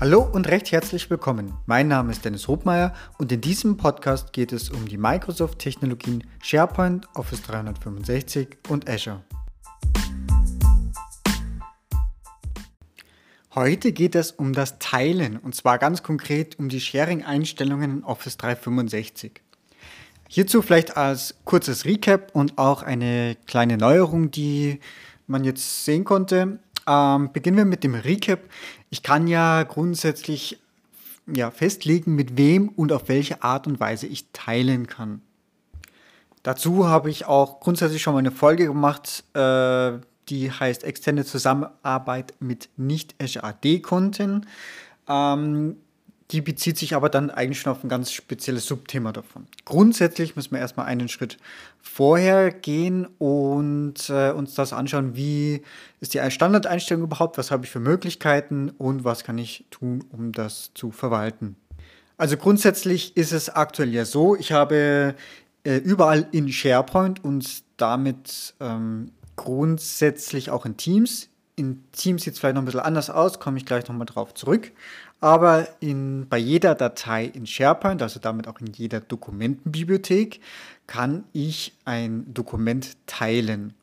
Hallo und recht herzlich willkommen. Mein Name ist Dennis Hobmeier und in diesem Podcast geht es um die Microsoft-Technologien SharePoint, Office 365 und Azure. Heute geht es um das Teilen und zwar ganz konkret um die Sharing-Einstellungen in Office 365. Hierzu vielleicht als kurzes Recap und auch eine kleine Neuerung, die man jetzt sehen konnte. Ähm, beginnen wir mit dem Recap. Ich kann ja grundsätzlich ja, festlegen, mit wem und auf welche Art und Weise ich teilen kann. Dazu habe ich auch grundsätzlich schon mal eine Folge gemacht, äh, die heißt externe Zusammenarbeit mit nicht-Azure AD-Konten. Ähm, die bezieht sich aber dann eigentlich schon auf ein ganz spezielles Subthema davon. Grundsätzlich müssen wir erstmal einen Schritt vorher gehen und äh, uns das anschauen, wie ist die Standardeinstellung überhaupt, was habe ich für Möglichkeiten und was kann ich tun, um das zu verwalten. Also grundsätzlich ist es aktuell ja so, ich habe äh, überall in SharePoint und damit ähm, grundsätzlich auch in Teams. In Teams sieht es vielleicht noch ein bisschen anders aus, komme ich gleich nochmal drauf zurück aber in, bei jeder Datei in SharePoint, also damit auch in jeder Dokumentenbibliothek, kann ich ein Dokument teilen.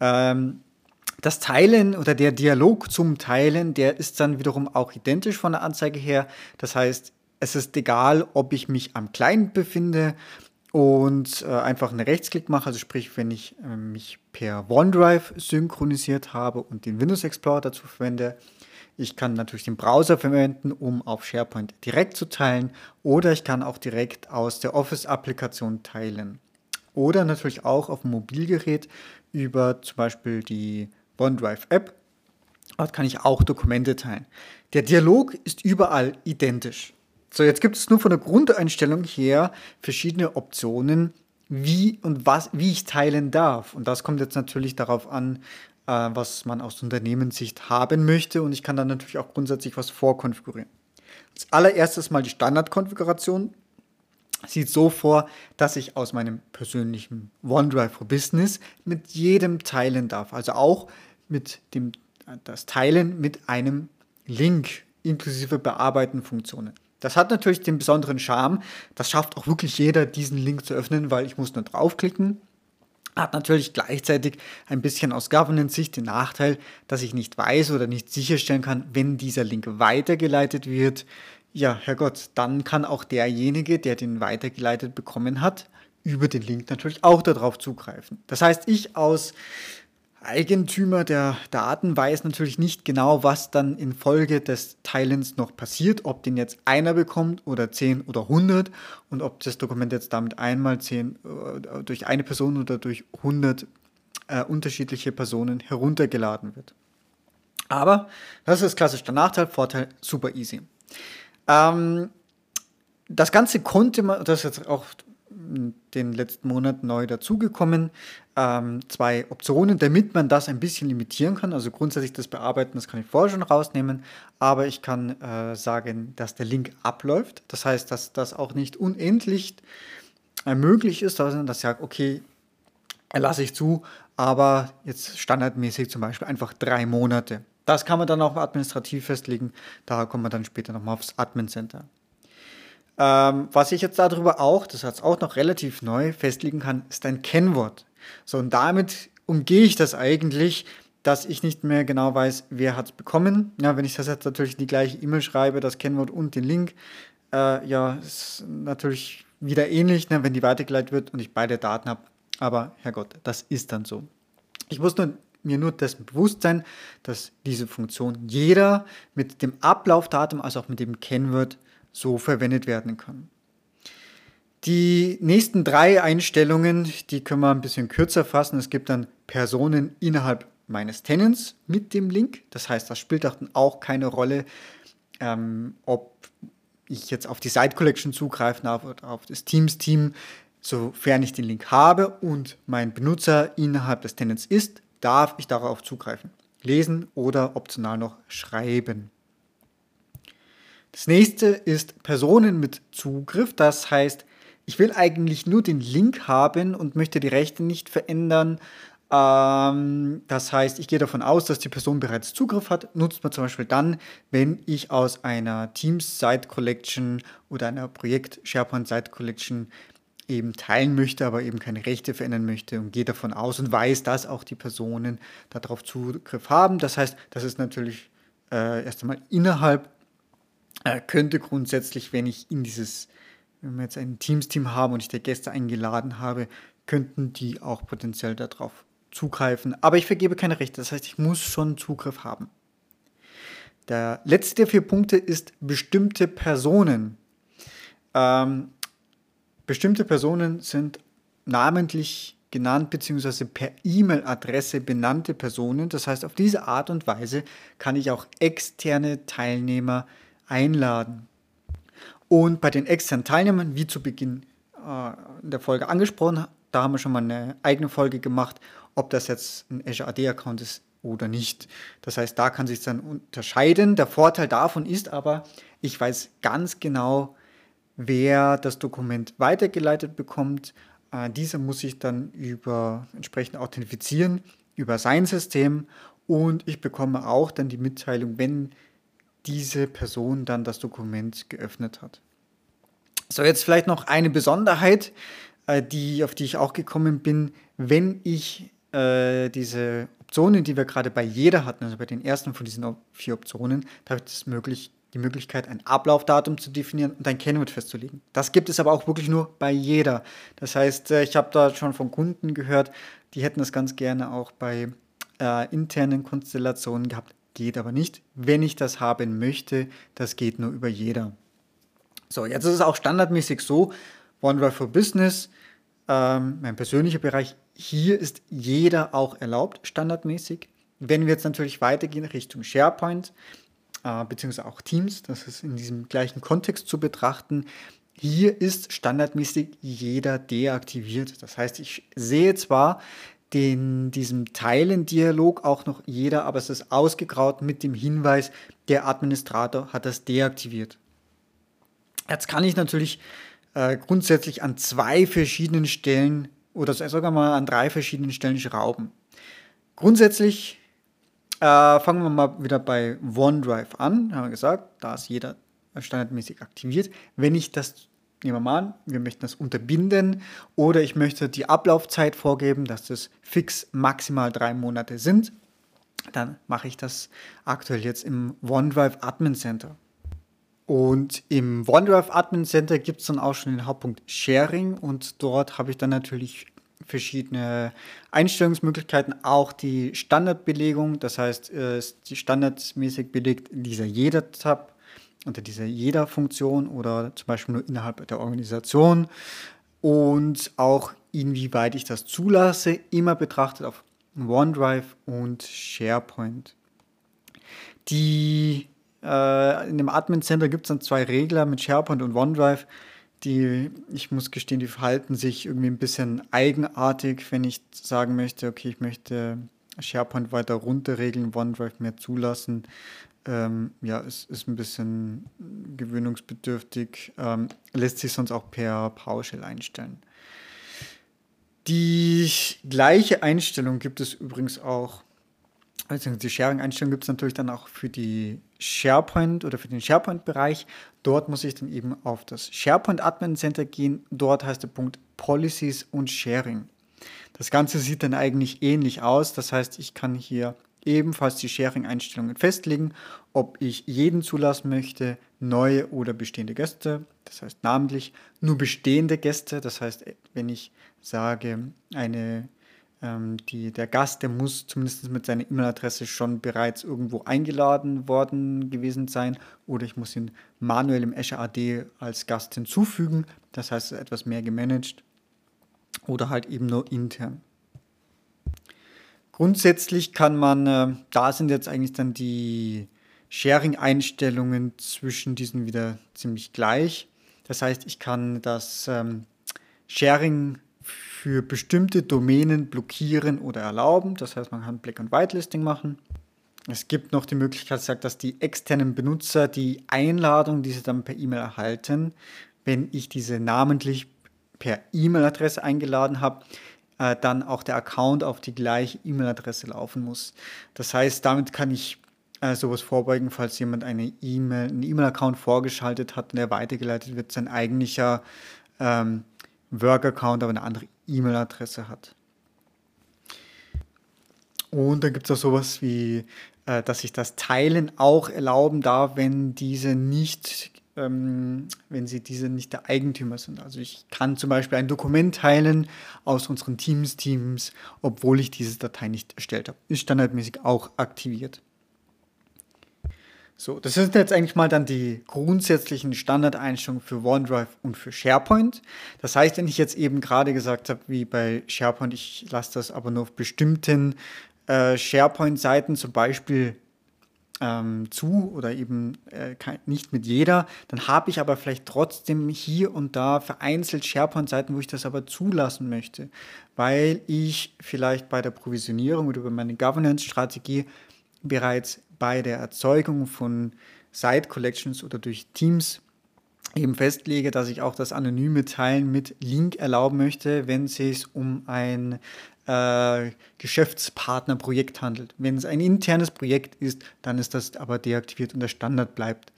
Ähm, das Teilen oder der Dialog zum Teilen, der ist dann wiederum auch identisch von der Anzeige her. Das heißt, es ist egal, ob ich mich am Client befinde und äh, einfach einen Rechtsklick mache, also sprich, wenn ich äh, mich per OneDrive synchronisiert habe und den Windows Explorer dazu verwende, ich kann natürlich den Browser verwenden, um auf SharePoint direkt zu teilen oder ich kann auch direkt aus der Office-Applikation teilen. Oder natürlich auch auf dem Mobilgerät über zum Beispiel die OneDrive-App. Dort kann ich auch Dokumente teilen. Der Dialog ist überall identisch. So, jetzt gibt es nur von der Grundeinstellung her verschiedene Optionen, wie und was, wie ich teilen darf. Und das kommt jetzt natürlich darauf an, äh, was man aus Unternehmenssicht haben möchte. Und ich kann dann natürlich auch grundsätzlich was vorkonfigurieren. Als allererstes mal die Standardkonfiguration sieht so vor, dass ich aus meinem persönlichen OneDrive for Business mit jedem teilen darf. Also auch mit dem das Teilen mit einem Link inklusive bearbeiten Funktionen. Das hat natürlich den besonderen Charme. Das schafft auch wirklich jeder, diesen Link zu öffnen, weil ich muss nur draufklicken hat natürlich gleichzeitig ein bisschen aus Governance-Sicht den Nachteil, dass ich nicht weiß oder nicht sicherstellen kann, wenn dieser Link weitergeleitet wird. Ja, Herrgott, dann kann auch derjenige, der den weitergeleitet bekommen hat, über den Link natürlich auch darauf zugreifen. Das heißt, ich aus Eigentümer der Daten weiß natürlich nicht genau, was dann in Folge des Teilens noch passiert, ob den jetzt einer bekommt oder 10 oder 100 und ob das Dokument jetzt damit einmal 10 äh, durch eine Person oder durch 100 äh, unterschiedliche Personen heruntergeladen wird. Aber das ist klassisch der Nachteil, Vorteil super easy. Ähm, das Ganze konnte man, das ist jetzt auch den letzten Monat neu dazugekommen. Ähm, zwei Optionen, damit man das ein bisschen limitieren kann. Also grundsätzlich das Bearbeiten, das kann ich vorher schon rausnehmen, aber ich kann äh, sagen, dass der Link abläuft. Das heißt, dass das auch nicht unendlich äh, möglich ist, sondern dass ich sage, okay, lasse ich zu, aber jetzt standardmäßig zum Beispiel einfach drei Monate. Das kann man dann auch administrativ festlegen. Da kommen wir dann später nochmal aufs Admin Center. Ähm, was ich jetzt darüber auch, das hat es auch noch relativ neu, festlegen kann, ist ein Kennwort. So, und damit umgehe ich das eigentlich, dass ich nicht mehr genau weiß, wer hat es bekommen. Ja, wenn ich das jetzt natürlich in die gleiche E-Mail schreibe, das Kennwort und den Link, äh, ja, ist natürlich wieder ähnlich, ne, wenn die weitergeleitet wird und ich beide Daten habe. Aber Herrgott, das ist dann so. Ich muss nur, mir nur dessen bewusst sein, dass diese Funktion jeder mit dem Ablaufdatum, also auch mit dem Kennwort, so verwendet werden kann. Die nächsten drei Einstellungen, die können wir ein bisschen kürzer fassen. Es gibt dann Personen innerhalb meines Tenants mit dem Link. Das heißt, das spielt auch keine Rolle, ähm, ob ich jetzt auf die Site Collection zugreifen darf oder auf das Teams-Team. Sofern ich den Link habe und mein Benutzer innerhalb des Tenants ist, darf ich darauf zugreifen. Lesen oder optional noch schreiben. Das nächste ist Personen mit Zugriff. Das heißt, ich will eigentlich nur den Link haben und möchte die Rechte nicht verändern Ähm, das heißt, ich gehe davon aus, dass die Person bereits Zugriff hat. Nutzt man zum Beispiel dann, wenn ich aus einer Teams Site Collection oder einer Projekt SharePoint Site Collection eben teilen möchte, aber eben keine Rechte verändern möchte und gehe davon aus und weiß, dass auch die Personen darauf Zugriff haben. Das heißt, das ist natürlich äh, erst einmal innerhalb, äh, könnte grundsätzlich, wenn ich in dieses, wenn wir jetzt ein Teams-Team haben und ich der Gäste eingeladen habe, könnten die auch potenziell darauf zugreifen. Aber ich vergebe keine Rechte, das heißt, ich muss schon Zugriff haben. Der letzte der vier Punkte ist bestimmte Personen. Ähm, bestimmte Personen sind namentlich genannt bzw. per E-Mail-Adresse benannte Personen. Das heißt, auf diese Art und Weise kann ich auch externe Teilnehmer einladen. Und bei den externen Teilnehmern, wie zu Beginn äh, der Folge angesprochen, da haben wir schon mal eine eigene Folge gemacht ob das jetzt ein Azure AD-Account ist oder nicht. Das heißt, da kann sich dann unterscheiden. Der Vorteil davon ist aber, ich weiß ganz genau, wer das Dokument weitergeleitet bekommt. Äh, dieser muss sich dann über entsprechend authentifizieren über sein System und ich bekomme auch dann die Mitteilung, wenn diese Person dann das Dokument geöffnet hat. So, jetzt vielleicht noch eine Besonderheit, äh, die, auf die ich auch gekommen bin. Wenn ich äh, diese Optionen, die wir gerade bei jeder hatten, also bei den ersten von diesen vier Optionen, da habe ich möglich, die Möglichkeit, ein Ablaufdatum zu definieren und ein Kennwort festzulegen. Das gibt es aber auch wirklich nur bei jeder. Das heißt, äh, ich habe da schon von Kunden gehört, die hätten das ganz gerne auch bei äh, internen Konstellationen gehabt. Geht aber nicht. Wenn ich das haben möchte, das geht nur über jeder. So, jetzt ist es auch standardmäßig so, OneDrive for Business, ähm, mein persönlicher Bereich, hier ist jeder auch erlaubt, standardmäßig. Wenn wir jetzt natürlich weitergehen Richtung SharePoint, äh, beziehungsweise auch Teams, das ist in diesem gleichen Kontext zu betrachten, hier ist standardmäßig jeder deaktiviert. Das heißt, ich sehe zwar den, diesem Teilen-Dialog auch noch jeder, aber es ist ausgegraut mit dem Hinweis, der Administrator hat das deaktiviert. Jetzt kann ich natürlich äh, grundsätzlich an zwei verschiedenen Stellen oder sogar mal an drei verschiedenen Stellen schrauben. Grundsätzlich äh, fangen wir mal wieder bei OneDrive an. Haben wir gesagt, da ist jeder standardmäßig aktiviert. Wenn ich das, nehmen wir mal an, wir möchten das unterbinden oder ich möchte die Ablaufzeit vorgeben, dass das fix maximal drei Monate sind, dann mache ich das aktuell jetzt im OneDrive Admin Center. Und im OneDrive Admin Center gibt es dann auch schon den Hauptpunkt Sharing und dort habe ich dann natürlich verschiedene Einstellungsmöglichkeiten, auch die Standardbelegung, das heißt, ist die standardmäßig belegt dieser Jeder-Tab unter dieser Jeder-Funktion oder zum Beispiel nur innerhalb der Organisation und auch inwieweit ich das zulasse, immer betrachtet auf OneDrive und SharePoint. Die äh, in dem Admin Center gibt es dann zwei Regler mit SharePoint und OneDrive. Die, ich muss gestehen, die verhalten sich irgendwie ein bisschen eigenartig, wenn ich sagen möchte, okay, ich möchte SharePoint weiter runterregeln, OneDrive mehr zulassen. Ähm, ja, es ist ein bisschen gewöhnungsbedürftig, ähm, lässt sich sonst auch per PowerShell einstellen. Die gleiche Einstellung gibt es übrigens auch also die Sharing-Einstellung gibt es natürlich dann auch für die SharePoint oder für den SharePoint-Bereich. Dort muss ich dann eben auf das SharePoint Admin Center gehen. Dort heißt der Punkt Policies und Sharing. Das Ganze sieht dann eigentlich ähnlich aus. Das heißt, ich kann hier ebenfalls die Sharing-Einstellungen festlegen, ob ich jeden zulassen möchte, neue oder bestehende Gäste. Das heißt namentlich nur bestehende Gäste. Das heißt, wenn ich sage, eine ähm, die, der Gast, der muss zumindest mit seiner E-Mail-Adresse schon bereits irgendwo eingeladen worden gewesen sein oder ich muss ihn manuell im Azure AD als Gast hinzufügen, das heißt etwas mehr gemanagt oder halt eben nur intern. Grundsätzlich kann man, äh, da sind jetzt eigentlich dann die Sharing-Einstellungen zwischen diesen wieder ziemlich gleich. Das heißt, ich kann das ähm, Sharing für bestimmte Domänen blockieren oder erlauben. Das heißt, man kann Black- und Whitelisting machen. Es gibt noch die Möglichkeit, dass die externen Benutzer die Einladung, die sie dann per E-Mail erhalten, wenn ich diese namentlich per E-Mail-Adresse eingeladen habe, äh, dann auch der Account auf die gleiche E-Mail-Adresse laufen muss. Das heißt, damit kann ich äh, sowas vorbeugen, falls jemand eine E-Mail, einen E-Mail-Account vorgeschaltet hat und der weitergeleitet wird, sein eigentlicher ähm, Work-Account aber eine andere E-Mail-Adresse hat. Und dann gibt es auch sowas wie, äh, dass ich das Teilen auch erlauben darf, wenn diese nicht, ähm, wenn sie diese nicht der Eigentümer sind. Also ich kann zum Beispiel ein Dokument teilen aus unseren Teams-Teams, obwohl ich diese Datei nicht erstellt habe. Ist standardmäßig auch aktiviert. So, das sind jetzt eigentlich mal dann die grundsätzlichen Standardeinstellungen für OneDrive und für SharePoint. Das heißt, wenn ich jetzt eben gerade gesagt habe, wie bei SharePoint, ich lasse das aber nur auf bestimmten äh, SharePoint-Seiten zum Beispiel ähm, zu oder eben äh, nicht mit jeder, dann habe ich aber vielleicht trotzdem hier und da vereinzelt SharePoint-Seiten, wo ich das aber zulassen möchte, weil ich vielleicht bei der Provisionierung oder über meine Governance-Strategie bereits bei der Erzeugung von Site Collections oder durch Teams eben festlege, dass ich auch das anonyme Teilen mit Link erlauben möchte, wenn es sich um ein äh, Geschäftspartnerprojekt handelt. Wenn es ein internes Projekt ist, dann ist das aber deaktiviert und der Standard bleibt.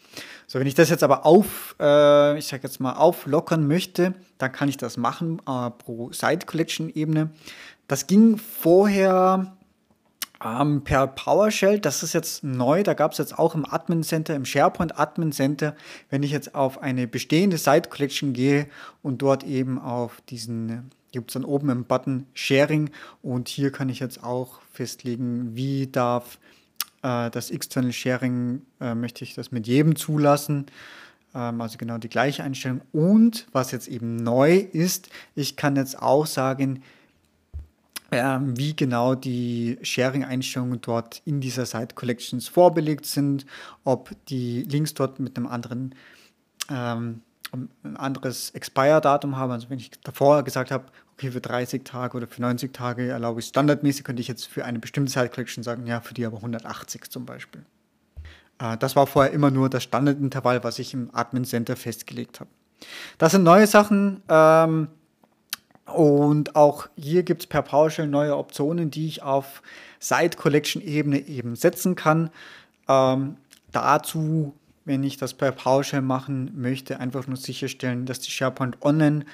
So, wenn ich das jetzt aber auf, äh, ich sage jetzt mal, auflockern möchte, dann kann ich das machen äh, pro Site Collection Ebene. Das ging vorher ähm, per PowerShell, das ist jetzt neu, da gab es jetzt auch im Admin Center, im SharePoint Admin Center, wenn ich jetzt auf eine bestehende Site Collection gehe und dort eben auf diesen, gibt es dann oben im Button Sharing und hier kann ich jetzt auch festlegen, wie darf äh, das External Sharing, äh, möchte ich das mit jedem zulassen ähm, also genau die gleiche Einstellung. Und was jetzt eben neu ist, ich kann jetzt auch sagen, ähm, wie genau die Sharing-Einstellungen dort in dieser Site Collections vorbelegt sind, ob die Links dort mit einem anderen ähm, ein anderes Expire-Datum haben. Also wenn ich davor gesagt habe, okay, für 30 Tage oder für 90 Tage erlaube ich standardmäßig, könnte ich jetzt für eine bestimmte Site Collection sagen, ja, für die aber 180 zum Beispiel. Äh, das war vorher immer nur das Standardintervall, was ich im Admin Center festgelegt habe. Das sind neue Sachen. Ähm, und auch hier gibt es per PowerShell neue Optionen, die ich auf Site Collection Ebene eben setzen kann. Ähm, dazu, wenn ich das per PowerShell machen möchte, einfach nur sicherstellen, dass die SharePoint Online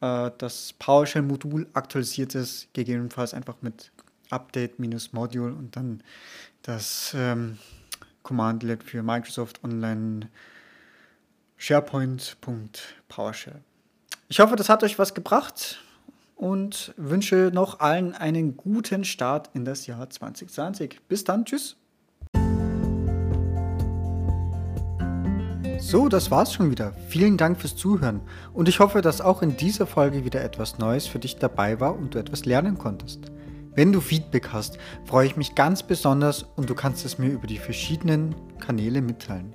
äh, das PowerShell-Modul aktualisiert ist, gegebenenfalls einfach mit Update-Module und dann das ähm, Commandlet für Microsoft Online SharePoint.PowerShell. Ich hoffe, das hat euch was gebracht und wünsche noch allen einen guten Start in das Jahr 2020. Bis dann, tschüss. So, das war's schon wieder. Vielen Dank fürs Zuhören und ich hoffe, dass auch in dieser Folge wieder etwas Neues für dich dabei war und du etwas lernen konntest. Wenn du Feedback hast, freue ich mich ganz besonders und du kannst es mir über die verschiedenen Kanäle mitteilen.